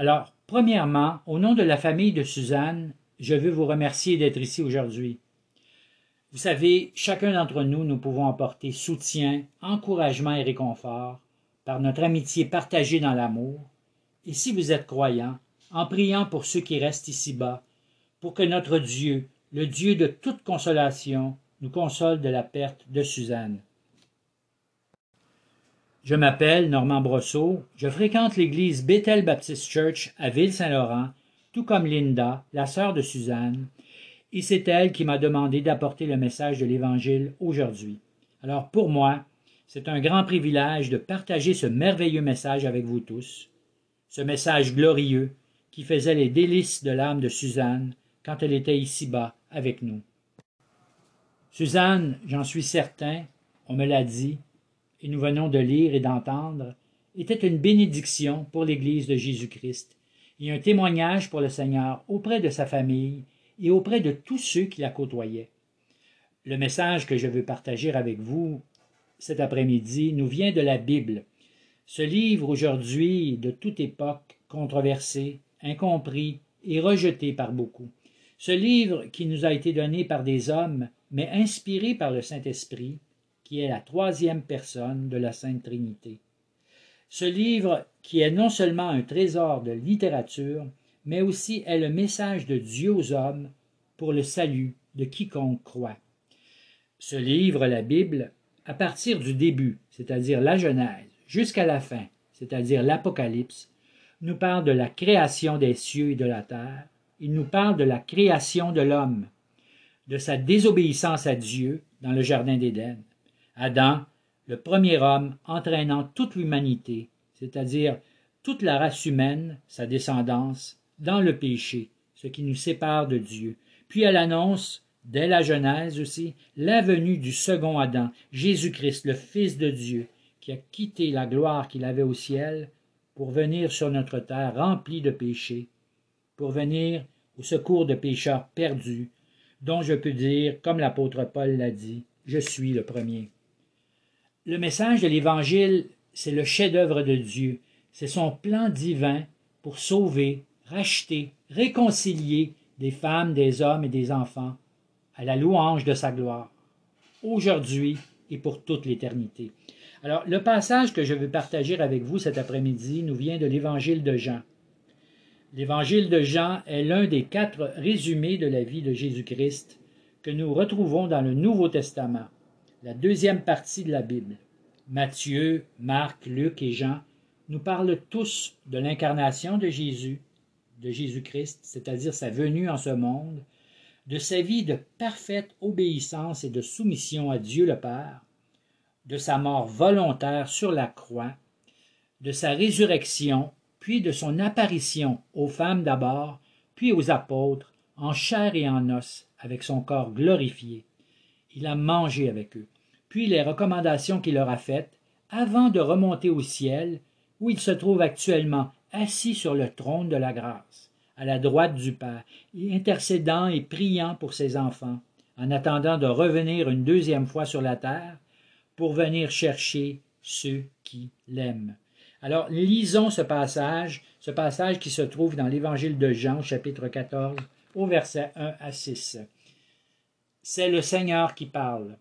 Alors, premièrement, au nom de la famille de Suzanne, je veux vous remercier d'être ici aujourd'hui. Vous savez, chacun d'entre nous, nous pouvons apporter soutien, encouragement et réconfort par notre amitié partagée dans l'amour. Et si vous êtes croyant, en priant pour ceux qui restent ici-bas, pour que notre Dieu, le Dieu de toute consolation, nous console de la perte de Suzanne. Je m'appelle Normand Brosseau, je fréquente l'église Bethel Baptist Church à Ville-Saint-Laurent, tout comme Linda, la sœur de Suzanne, et c'est elle qui m'a demandé d'apporter le message de l'Évangile aujourd'hui. Alors pour moi, c'est un grand privilège de partager ce merveilleux message avec vous tous, ce message glorieux qui faisait les délices de l'âme de Suzanne quand elle était ici-bas avec nous. Suzanne, j'en suis certain, on me l'a dit, et nous venons de lire et d'entendre, était une bénédiction pour l'Église de Jésus-Christ et un témoignage pour le Seigneur auprès de sa famille et auprès de tous ceux qui la côtoyaient. Le message que je veux partager avec vous cet après-midi nous vient de la Bible, ce livre aujourd'hui de toute époque controversé, incompris et rejeté par beaucoup. Ce livre qui nous a été donné par des hommes, mais inspiré par le Saint-Esprit, qui est la troisième personne de la Sainte Trinité. Ce livre, qui est non seulement un trésor de littérature, mais aussi est le message de Dieu aux hommes pour le salut de quiconque croit. Ce livre, la Bible, à partir du début, c'est-à-dire la Genèse, jusqu'à la fin, c'est-à-dire l'Apocalypse, nous parle de la création des cieux et de la terre, il nous parle de la création de l'homme, de sa désobéissance à Dieu dans le Jardin d'Éden, Adam, le premier homme entraînant toute l'humanité, c'est-à-dire toute la race humaine, sa descendance, dans le péché, ce qui nous sépare de Dieu. Puis elle annonce, dès la Genèse aussi, la venue du second Adam, Jésus-Christ, le Fils de Dieu, qui a quitté la gloire qu'il avait au ciel pour venir sur notre terre remplie de péchés, pour venir au secours de pécheurs perdus, dont je peux dire, comme l'apôtre Paul l'a dit, je suis le premier. Le message de l'Évangile, c'est le chef-d'œuvre de Dieu. C'est son plan divin pour sauver, racheter, réconcilier des femmes, des hommes et des enfants à la louange de sa gloire, aujourd'hui et pour toute l'éternité. Alors, le passage que je veux partager avec vous cet après-midi nous vient de l'Évangile de Jean. L'Évangile de Jean est l'un des quatre résumés de la vie de Jésus-Christ que nous retrouvons dans le Nouveau Testament la deuxième partie de la Bible. Matthieu, Marc, Luc et Jean nous parlent tous de l'incarnation de Jésus, de Jésus-Christ, c'est-à-dire sa venue en ce monde, de sa vie de parfaite obéissance et de soumission à Dieu le Père, de sa mort volontaire sur la croix, de sa résurrection, puis de son apparition aux femmes d'abord, puis aux apôtres, en chair et en os, avec son corps glorifié, il a mangé avec eux, puis les recommandations qu'il leur a faites, avant de remonter au ciel, où il se trouve actuellement assis sur le trône de la grâce, à la droite du Père, intercédant et priant pour ses enfants, en attendant de revenir une deuxième fois sur la terre, pour venir chercher ceux qui l'aiment. Alors, lisons ce passage, ce passage qui se trouve dans l'Évangile de Jean, chapitre 14, au verset 1 à 6 c'est le Seigneur qui parle.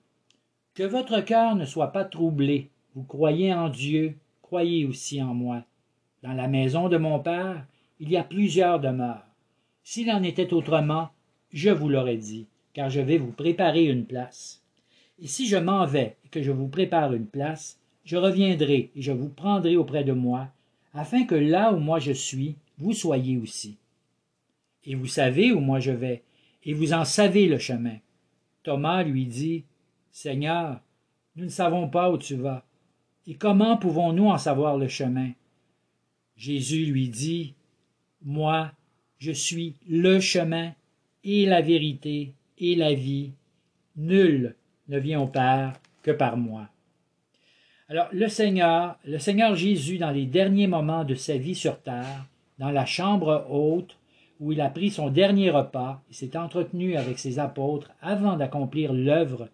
Que votre cœur ne soit pas troublé. Vous croyez en Dieu, croyez aussi en moi. Dans la maison de mon Père, il y a plusieurs demeures. S'il en était autrement, je vous l'aurais dit, car je vais vous préparer une place. Et si je m'en vais et que je vous prépare une place, je reviendrai et je vous prendrai auprès de moi, afin que là où moi je suis, vous soyez aussi. Et vous savez où moi je vais, et vous en savez le chemin. Thomas lui dit Seigneur, nous ne savons pas où tu vas, et comment pouvons-nous en savoir le chemin Jésus lui dit Moi, je suis le chemin et la vérité et la vie. Nul ne vient au Père que par moi. Alors le Seigneur, le Seigneur Jésus, dans les derniers moments de sa vie sur terre, dans la chambre haute, où il a pris son dernier repas et s'est entretenu avec ses apôtres avant d'accomplir l'œuvre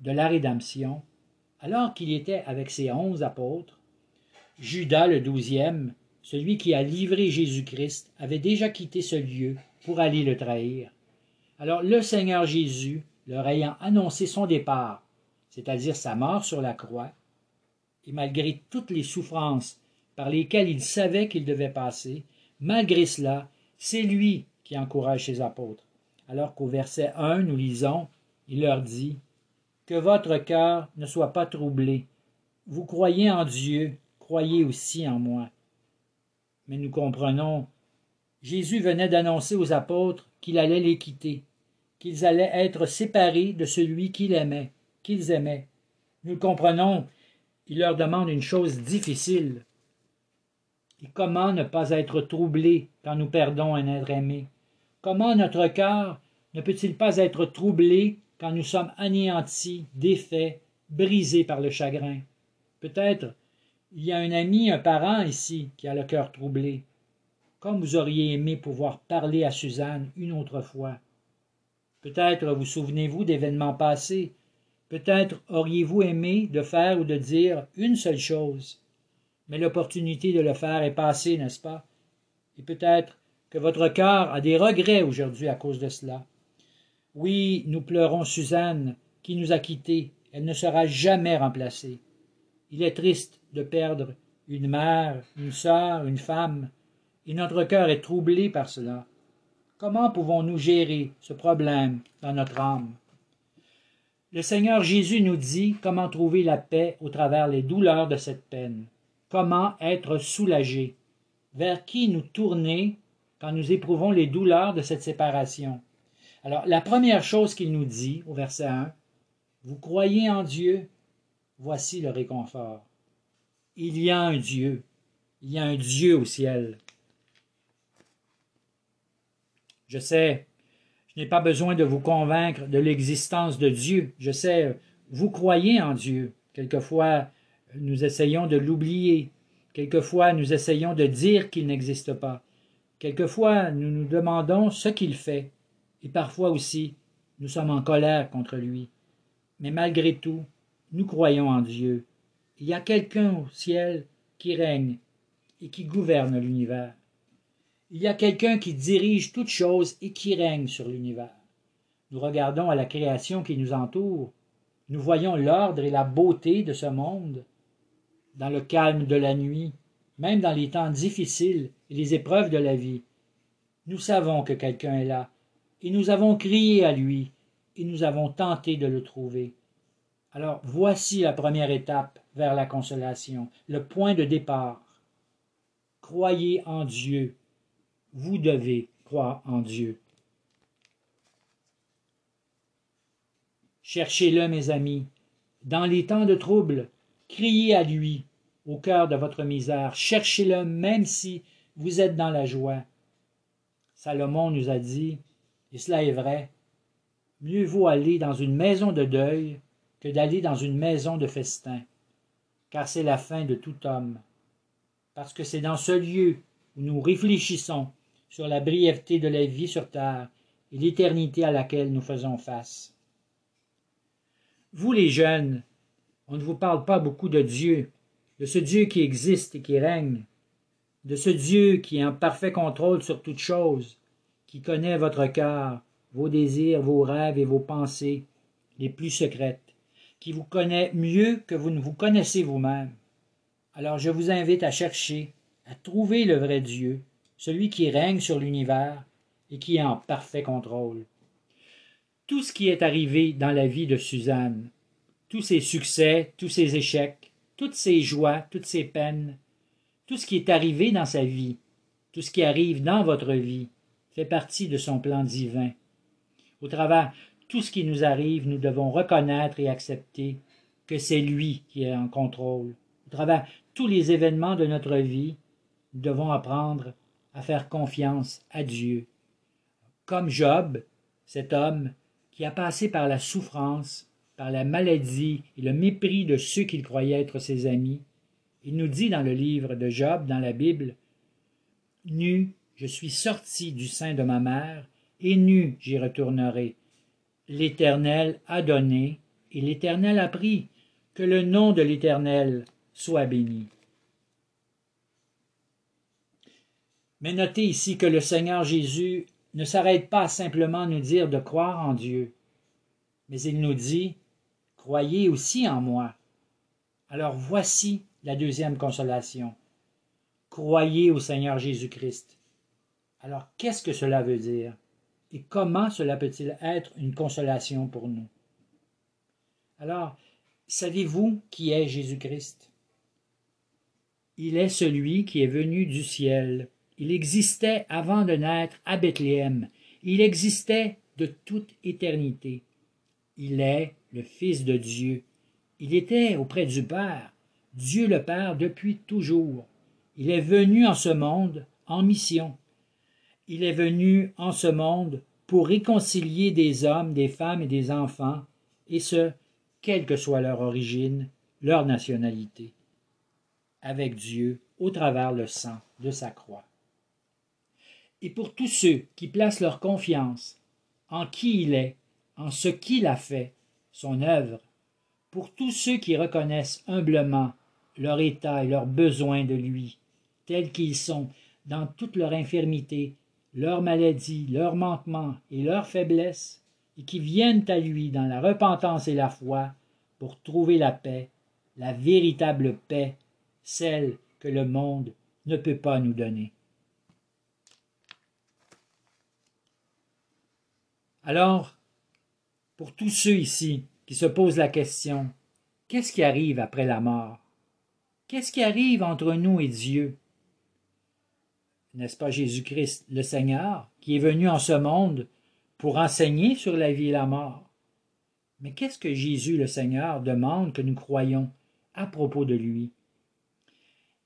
de la rédemption, alors qu'il était avec ses onze apôtres, Judas le douzième, celui qui a livré Jésus-Christ, avait déjà quitté ce lieu pour aller le trahir. Alors le Seigneur Jésus, leur ayant annoncé son départ, c'est-à-dire sa mort sur la croix, et malgré toutes les souffrances par lesquelles il savait qu'il devait passer, malgré cela, c'est lui qui encourage ses apôtres. Alors qu'au verset 1, nous lisons, il leur dit, Que votre cœur ne soit pas troublé. Vous croyez en Dieu, croyez aussi en moi. Mais nous comprenons, Jésus venait d'annoncer aux apôtres qu'il allait les quitter, qu'ils allaient être séparés de celui qu'il aimait, qu'ils aimaient. Nous comprenons, il leur demande une chose difficile. Et comment ne pas être troublé quand nous perdons un être aimé? Comment notre cœur ne peut-il pas être troublé quand nous sommes anéantis, défaits, brisés par le chagrin? Peut-être il y a un ami, un parent ici qui a le cœur troublé. Comme vous auriez aimé pouvoir parler à Suzanne une autre fois. Peut-être vous souvenez-vous d'événements passés. Peut-être auriez-vous aimé de faire ou de dire une seule chose. Mais l'opportunité de le faire est passée, n'est-ce pas? Et peut-être que votre cœur a des regrets aujourd'hui à cause de cela. Oui, nous pleurons Suzanne, qui nous a quittés. Elle ne sera jamais remplacée. Il est triste de perdre une mère, une sœur, une femme, et notre cœur est troublé par cela. Comment pouvons-nous gérer ce problème dans notre âme? Le Seigneur Jésus nous dit comment trouver la paix au travers les douleurs de cette peine, comment être soulagé, vers qui nous tourner quand nous éprouvons les douleurs de cette séparation? Alors, la première chose qu'il nous dit au verset 1, Vous croyez en Dieu, voici le réconfort. Il y a un Dieu, il y a un Dieu au ciel. Je sais, je n'ai pas besoin de vous convaincre de l'existence de Dieu. Je sais, vous croyez en Dieu. Quelquefois, nous essayons de l'oublier. Quelquefois, nous essayons de dire qu'il n'existe pas. Quelquefois, nous nous demandons ce qu'il fait. Et parfois aussi, nous sommes en colère contre lui. Mais malgré tout, nous croyons en Dieu. Il y a quelqu'un au ciel qui règne et qui gouverne l'univers. Il y a quelqu'un qui dirige toutes choses et qui règne sur l'univers. Nous regardons à la création qui nous entoure, nous voyons l'ordre et la beauté de ce monde, dans le calme de la nuit, même dans les temps difficiles et les épreuves de la vie. Nous savons que quelqu'un est là, et nous avons crié à lui, et nous avons tenté de le trouver. Alors voici la première étape vers la consolation, le point de départ. Croyez en Dieu vous devez croire en Dieu. Cherchez-le, mes amis. Dans les temps de trouble, criez à lui au cœur de votre misère. Cherchez-le même si vous êtes dans la joie. Salomon nous a dit, et cela est vrai, mieux vaut aller dans une maison de deuil que d'aller dans une maison de festin, car c'est la fin de tout homme. Parce que c'est dans ce lieu où nous réfléchissons sur la brièveté de la vie sur terre et l'éternité à laquelle nous faisons face. Vous les jeunes, on ne vous parle pas beaucoup de Dieu, de ce Dieu qui existe et qui règne, de ce Dieu qui est en parfait contrôle sur toutes choses, qui connaît votre cœur, vos désirs, vos rêves et vos pensées les plus secrètes, qui vous connaît mieux que vous ne vous connaissez vous-même. Alors je vous invite à chercher, à trouver le vrai Dieu, celui qui règne sur l'univers et qui est en parfait contrôle. Tout ce qui est arrivé dans la vie de Suzanne, tous ses succès, tous ses échecs, toutes ses joies, toutes ses peines, tout ce qui est arrivé dans sa vie, tout ce qui arrive dans votre vie, fait partie de son plan divin. Au travers tout ce qui nous arrive, nous devons reconnaître et accepter que c'est lui qui est en contrôle. Au travers tous les événements de notre vie, nous devons apprendre à faire confiance à Dieu. Comme Job, cet homme qui a passé par la souffrance, par la maladie et le mépris de ceux qu'il croyait être ses amis, il nous dit dans le livre de Job, dans la Bible, Nu, je suis sorti du sein de ma mère, et nu j'y retournerai. L'Éternel a donné, et l'Éternel a pris, que le nom de l'Éternel soit béni. Mais notez ici que le Seigneur Jésus ne s'arrête pas à simplement nous dire de croire en Dieu, mais il nous dit, croyez aussi en moi. Alors voici la deuxième consolation. Croyez au Seigneur Jésus-Christ. Alors qu'est-ce que cela veut dire? Et comment cela peut-il être une consolation pour nous? Alors, savez-vous qui est Jésus-Christ? Il est celui qui est venu du ciel. Il existait avant de naître à Bethléem. Il existait de toute éternité. Il est le Fils de Dieu. Il était auprès du Père, Dieu le Père depuis toujours. Il est venu en ce monde en mission. Il est venu en ce monde pour réconcilier des hommes, des femmes et des enfants, et ce, quelle que soit leur origine, leur nationalité, avec Dieu au travers le sang de sa croix. Et pour tous ceux qui placent leur confiance en qui il est, en ce qu'il a fait, son œuvre, pour tous ceux qui reconnaissent humblement leur état et leurs besoins de lui, tels qu'ils sont, dans toute leur infirmité, leur maladie, leurs manquements et leurs faiblesses, et qui viennent à lui dans la repentance et la foi pour trouver la paix, la véritable paix, celle que le monde ne peut pas nous donner. Alors, pour tous ceux ici qui se posent la question, qu'est-ce qui arrive après la mort? Qu'est-ce qui arrive entre nous et Dieu? N'est-ce pas Jésus-Christ, le Seigneur, qui est venu en ce monde pour enseigner sur la vie et la mort? Mais qu'est-ce que Jésus, le Seigneur, demande que nous croyons à propos de lui?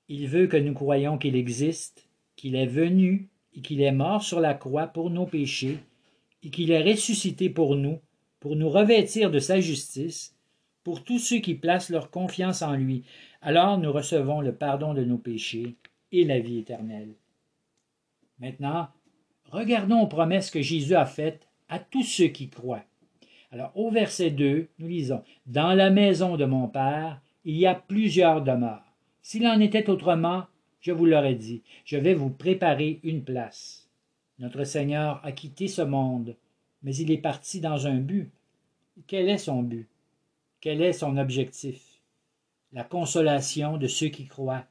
Il veut que nous croyions qu'il existe, qu'il est venu et qu'il est mort sur la croix pour nos péchés et qu'il est ressuscité pour nous, pour nous revêtir de sa justice, pour tous ceux qui placent leur confiance en lui. Alors nous recevons le pardon de nos péchés et la vie éternelle. Maintenant, regardons aux promesses que Jésus a faites à tous ceux qui croient. Alors, au verset 2, nous lisons Dans la maison de mon Père, il y a plusieurs demeures. S'il en était autrement, je vous l'aurais dit, je vais vous préparer une place. Notre Seigneur a quitté ce monde, mais il est parti dans un but. Quel est son but? Quel est son objectif? La consolation de ceux qui croient,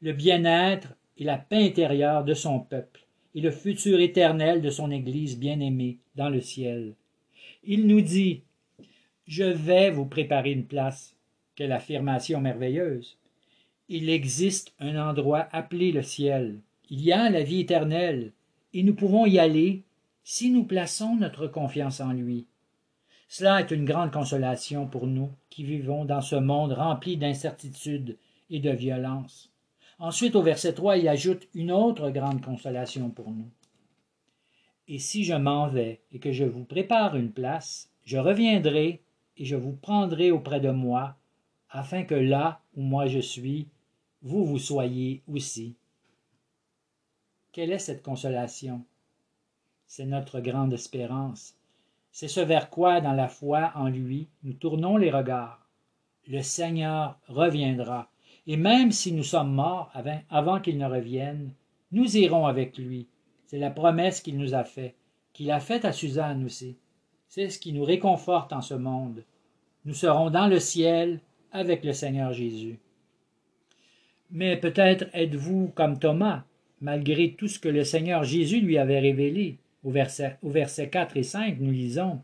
le bien-être et la paix intérieure de son peuple, et le futur éternel de son Église bien-aimée dans le ciel. Il nous dit Je vais vous préparer une place. Quelle affirmation merveilleuse. Il existe un endroit appelé le ciel. Il y a la vie éternelle, et nous pouvons y aller si nous plaçons notre confiance en lui. Cela est une grande consolation pour nous qui vivons dans ce monde rempli d'incertitudes et de violence. Ensuite, au verset 3, il ajoute une autre grande consolation pour nous. Et si je m'en vais et que je vous prépare une place, je reviendrai et je vous prendrai auprès de moi, afin que là où moi je suis, vous vous soyez aussi. Quelle est cette consolation? C'est notre grande espérance. C'est ce vers quoi, dans la foi en lui, nous tournons les regards. Le Seigneur reviendra, et même si nous sommes morts avant, qu'il ne revienne, nous irons avec lui. C'est la promesse qu'il nous a faite, qu'il a faite à Suzanne aussi. C'est ce qui nous réconforte en ce monde. Nous serons dans le ciel avec le Seigneur Jésus. Mais peut-être êtes-vous comme Thomas, malgré tout ce que le Seigneur Jésus lui avait révélé. Au verset, au verset 4 et 5, nous lisons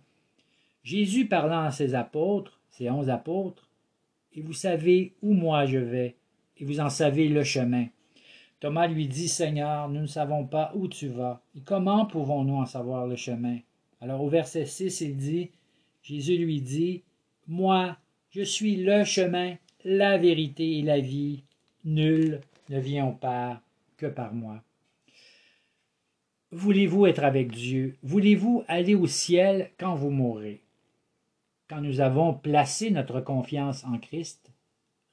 Jésus parlant à ses apôtres, ses onze apôtres, Et vous savez où moi je vais, et vous en savez le chemin. Thomas lui dit Seigneur, nous ne savons pas où tu vas, et comment pouvons-nous en savoir le chemin Alors au verset 6, il dit Jésus lui dit Moi, je suis le chemin, la vérité et la vie. Nul ne vient au Père que par moi. Voulez-vous être avec Dieu? Voulez-vous aller au ciel quand vous mourrez? Quand nous avons placé notre confiance en Christ,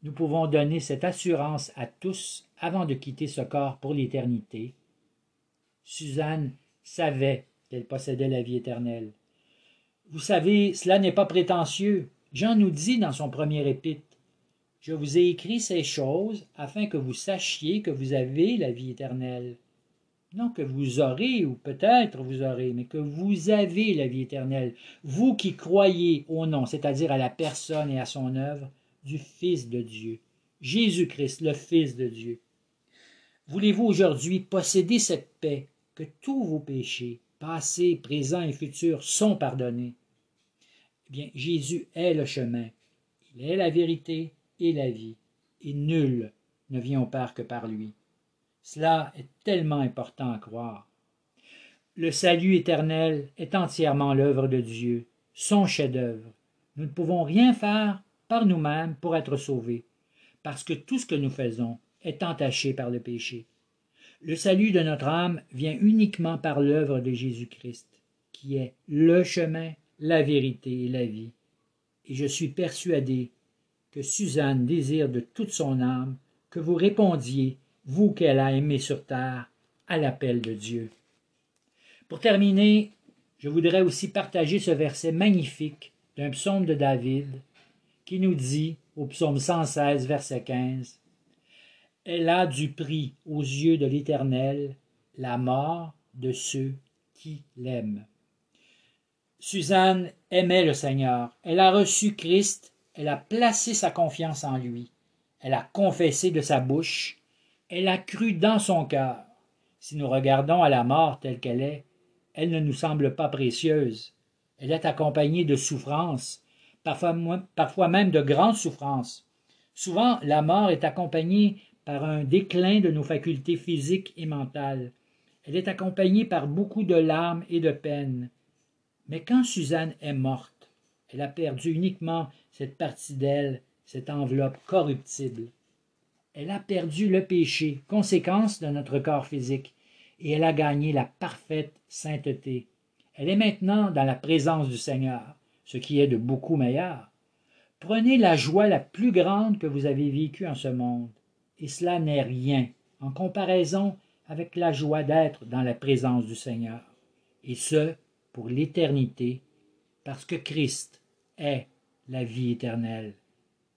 nous pouvons donner cette assurance à tous avant de quitter ce corps pour l'éternité. Suzanne savait qu'elle possédait la vie éternelle. Vous savez, cela n'est pas prétentieux. Jean nous dit dans son premier épître je vous ai écrit ces choses afin que vous sachiez que vous avez la vie éternelle. Non que vous aurez, ou peut-être vous aurez, mais que vous avez la vie éternelle, vous qui croyez au nom, c'est-à-dire à la personne et à son œuvre du Fils de Dieu, Jésus-Christ, le Fils de Dieu. Voulez-vous aujourd'hui posséder cette paix, que tous vos péchés, passés, présents et futurs, sont pardonnés? Eh bien, Jésus est le chemin, il est la vérité et la vie, et nul ne vient au Père que par lui. Cela est tellement important à croire. Le salut éternel est entièrement l'œuvre de Dieu, son chef-d'œuvre. Nous ne pouvons rien faire par nous-mêmes pour être sauvés, parce que tout ce que nous faisons est entaché par le péché. Le salut de notre âme vient uniquement par l'œuvre de Jésus-Christ, qui est le chemin, la vérité et la vie. Et je suis persuadé que Suzanne désire de toute son âme que vous répondiez vous qu'elle a aimé sur terre, à l'appel de Dieu. Pour terminer, je voudrais aussi partager ce verset magnifique d'un psaume de David qui nous dit au psaume 116, verset 15 Elle a du prix aux yeux de l'Éternel la mort de ceux qui l'aiment. Suzanne aimait le Seigneur. Elle a reçu Christ, elle a placé sa confiance en lui. Elle a confessé de sa bouche elle a cru dans son cœur. Si nous regardons à la mort telle qu'elle est, elle ne nous semble pas précieuse. Elle est accompagnée de souffrances, parfois, même de grandes souffrances. Souvent, la mort est accompagnée par un déclin de nos facultés physiques et mentales. Elle est accompagnée par beaucoup de larmes et de peines. Mais quand Suzanne est morte, elle a perdu uniquement cette partie d'elle, cette enveloppe corruptible. Elle a perdu le péché, conséquence de notre corps physique, et elle a gagné la parfaite sainteté. Elle est maintenant dans la présence du Seigneur, ce qui est de beaucoup meilleur. Prenez la joie la plus grande que vous avez vécue en ce monde, et cela n'est rien en comparaison avec la joie d'être dans la présence du Seigneur, et ce, pour l'éternité, parce que Christ est la vie éternelle.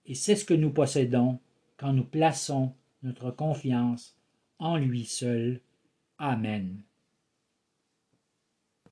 Et c'est ce que nous possédons quand nous plaçons notre confiance en lui seul. Amen.